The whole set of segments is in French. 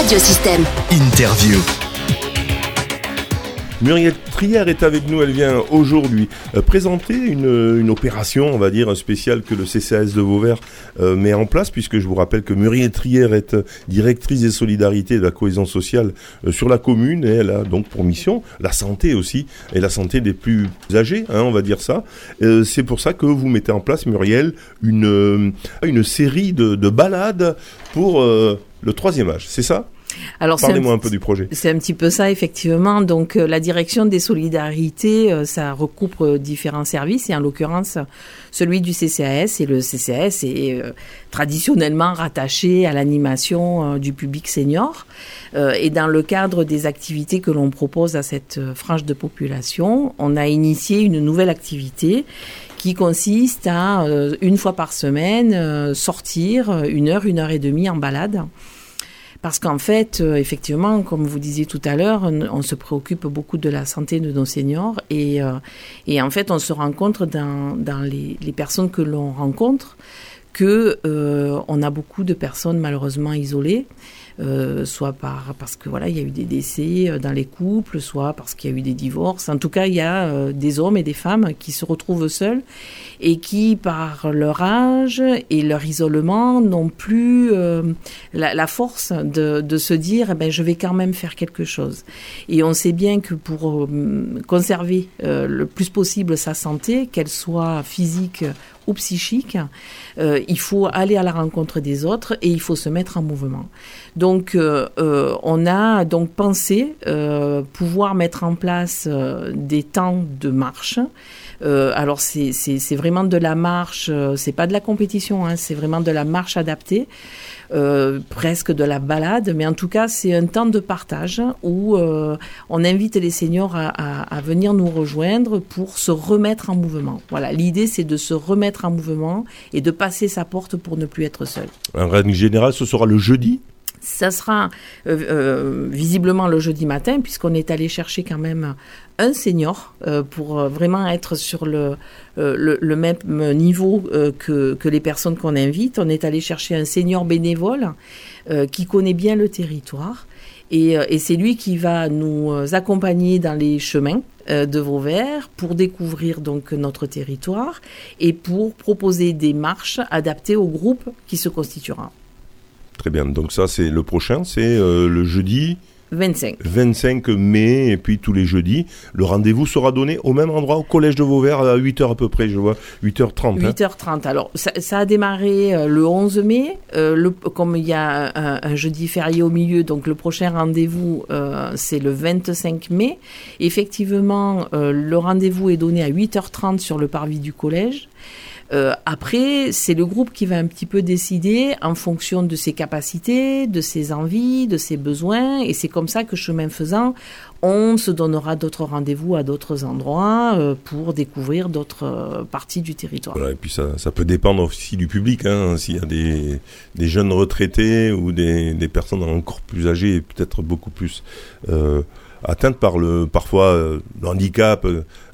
Radiosystème. Interview. Muriel Trière est avec nous, elle vient aujourd'hui euh, présenter une, une, opération, on va dire, spéciale que le CCAS de Vauvert euh, met en place, puisque je vous rappelle que Muriel Trière est euh, directrice des solidarités et de la cohésion sociale euh, sur la commune, et elle a donc pour mission la santé aussi, et la santé des plus âgés, hein, on va dire ça. Euh, C'est pour ça que vous mettez en place, Muriel, une, euh, une série de, de balades pour le troisième âge, c'est ça alors, Parlez-moi un, un, peu du projet. C'est un petit peu ça, effectivement. Donc, euh, la direction des solidarités, euh, ça recoupe euh, différents services, et en l'occurrence, celui du CCAS. Et le CCAS est traditionnellement rattaché à l'animation du public senior. et dans le cadre des activités que l'on propose à cette frange de population, on a initié une nouvelle activité qui consiste à, une fois par semaine, sortir une heure, une heure et demie en balade parce qu'en fait, euh, effectivement, comme vous disiez tout à l'heure, on, se préoccupe beaucoup de la santé de nos seniors et, euh, et en fait, on se rend compte dans, dans les, les personnes que l'on rencontre que euh, on a beaucoup de personnes malheureusement isolées. Euh, soit par parce que voilà il y a eu des décès dans les couples, soit parce qu'il y a eu des divorces. En tout cas, il y a euh, des hommes et des femmes qui se retrouvent seuls et qui, par leur âge et leur isolement, n'ont plus euh, la, force de, se dire eh ben je vais quand même faire quelque chose. Et on sait bien que pour euh, conserver le plus possible sa santé, qu'elle soit physique ou psychique, euh, il faut aller à la rencontre des autres et il faut se mettre en mouvement. Donc, euh, euh, on a donc pensé pouvoir mettre en place des temps de marche. alors, c'est vraiment de la marche, c'est pas de la compétition, hein, c'est vraiment de la marche adaptée. Euh, presque de la balade, mais en tout cas c'est un temps de partage où euh, on invite les seniors à, à, venir nous rejoindre pour se remettre en mouvement. Voilà, l'idée c'est de se remettre en mouvement et de passer sa porte pour ne plus être seul. En règle générale, ce sera le jeudi? Ça sera euh, euh, visiblement le jeudi matin, puisqu'on est allé chercher quand même un senior euh, pour vraiment être sur le, même niveau que, les personnes qu'on invite. On est allé chercher un senior bénévole qui connaît bien le territoire. Et, et c'est lui qui va nous accompagner dans les chemins de Vauvert pour découvrir donc notre territoire et pour proposer des marches adaptées au groupe qui se constituera. Très bien. Donc ça, c'est le prochain, c'est euh, le jeudi 25. 25 mai, et puis tous les jeudis. Le rendez-vous sera donné au même endroit, au Collège de Vauvert, à 8h à peu près, je vois, 8h30. 8h30. Hein. Alors, ça, ça, a démarré euh, le 11 mai. Euh, le, comme il y a un, un, jeudi férié au milieu, donc le prochain rendez-vous, euh, c'est le 25 mai. Effectivement, le rendez-vous est donné à 8h30 sur le parvis du collège. Euh, après, c'est le groupe qui va un petit peu décider en fonction de ses capacités, de ses envies, de ses besoins, et c'est comme ça que chemin faisant, on se donnera d'autres rendez-vous à d'autres endroits euh, pour découvrir d'autres euh, parties du territoire. Voilà, et puis ça, ça peut dépendre aussi du public, hein, s'il y a des, jeunes retraités ou des, personnes encore plus âgées et peut-être beaucoup plus atteintes par le parfois euh, le handicap,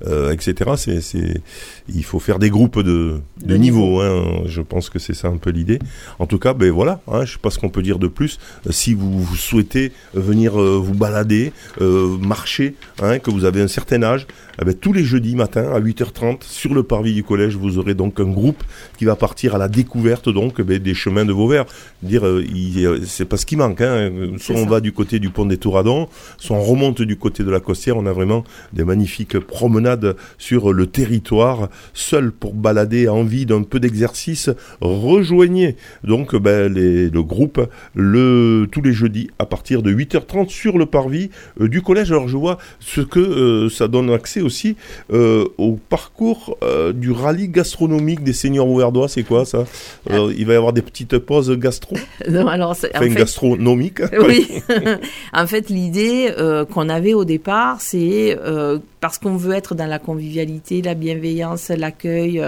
euh, etc. C'est, c'est, il faut faire des groupes de, de, niveau. Hein. Je pense que c'est ça un peu l'idée. En tout cas, ben voilà. Hein, je sais pas ce qu'on peut dire de plus. Si vous, vous souhaitez venir euh, vous balader, euh, marcher, hein, que vous avez un certain âge, eh ben, tous les jeudis matin à 8h30 sur le parvis du collège, vous aurez donc un groupe qui va partir à la découverte donc ben, des chemins de Vauvert. Dire, euh, il, c'est pas ce qui manque. Hein. Soit on va du côté du pont des Touradons, soit on remonte du côté de la Costière. On a vraiment des magnifiques promenades sur le territoire. Seul pour balader, envie d'un peu d'exercice, rejoignez donc ben, les, le groupe le, tous les jeudis à partir de 8h30 sur le parvis euh, du collège. Alors je vois ce que euh, ça donne accès aussi euh, au parcours du rallye gastronomique des seniors auverdois. C'est quoi ça? Il va y avoir des petites pauses gastro? Non, alors enfin, en fait, gastronomique. Oui. en fait, l'idée euh, qu'on avait au départ, c'est euh, parce qu'on veut être dans la convivialité, la bienveillance, l'accueil.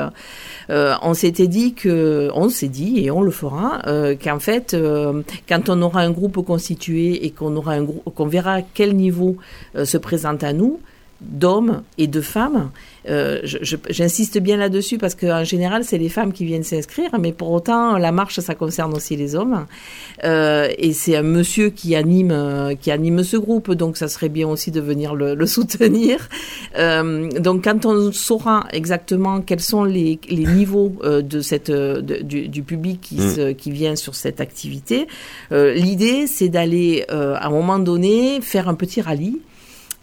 on s'était dit que, on s'est dit et on le fera, qu'en fait, quand on aura un groupe constitué et qu'on aura un groupe, qu'on verra quel niveau se présente à nous d'hommes et de femmes. Euh, J'insiste bien là-dessus parce qu'en général, c'est les femmes qui viennent s'inscrire, mais pour autant, la marche, ça concerne aussi les hommes. Euh, et c'est un monsieur qui anime, euh, qui anime ce groupe, donc ça serait bien aussi de venir le, le soutenir. Euh, donc, quand on saura exactement quels sont les, les niveaux de cette, de, du, du, public qui, mm. se, qui vient sur cette activité, l'idée, c'est d'aller à un moment donné faire un petit rallye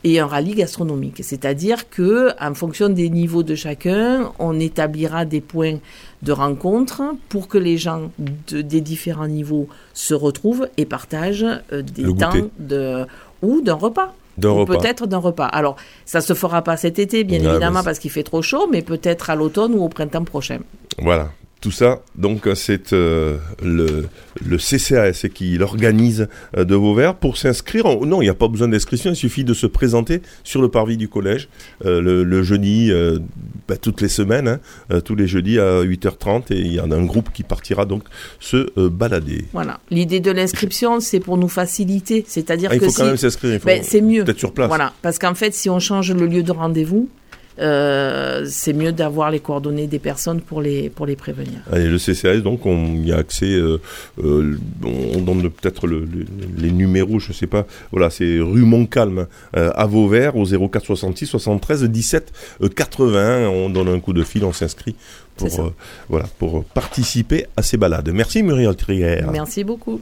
et un rallye gastronomique. C'est-à-dire que, en fonction des niveaux de chacun, on établira des points de rencontre pour que les gens de, des différents niveaux se retrouvent et partagent euh, des temps de ou d'un repas. Ou peut-être d'un repas. Alors, ça se fera pas cet été, bien évidemment, parce qu'il fait trop chaud, mais peut-être à l'automne ou au printemps prochain. Voilà. Tout ça, donc, c'est euh, le, le, CCAS qui l'organise euh, de Vauvert. Pour s'inscrire, non, il n'y a pas besoin d'inscription, il suffit de se présenter sur le parvis du collège euh, le, le, jeudi, bah, toutes les semaines, hein, tous les jeudis à 8h30, et il y en a un groupe qui partira donc se balader. Voilà. L'idée de l'inscription, c'est pour nous faciliter, c'est-à-dire ah, que il faut quand même s'inscrire, ben, c'est mieux. Peut-être sur place. Voilà, parce qu'en fait, si on change le lieu de rendez-vous, euh, c'est mieux d'avoir les coordonnées des personnes pour les, pour les prévenir. Le CCAS, donc, on y a accès, euh, euh, on donne peut-être le, les numéros, je sais pas, voilà, c'est rue Montcalm à Vauvert au 04 66 73 17 80. On donne un coup de fil, on s'inscrit pour, voilà, pour participer à ces balades. Merci Muriel Trier. Merci beaucoup.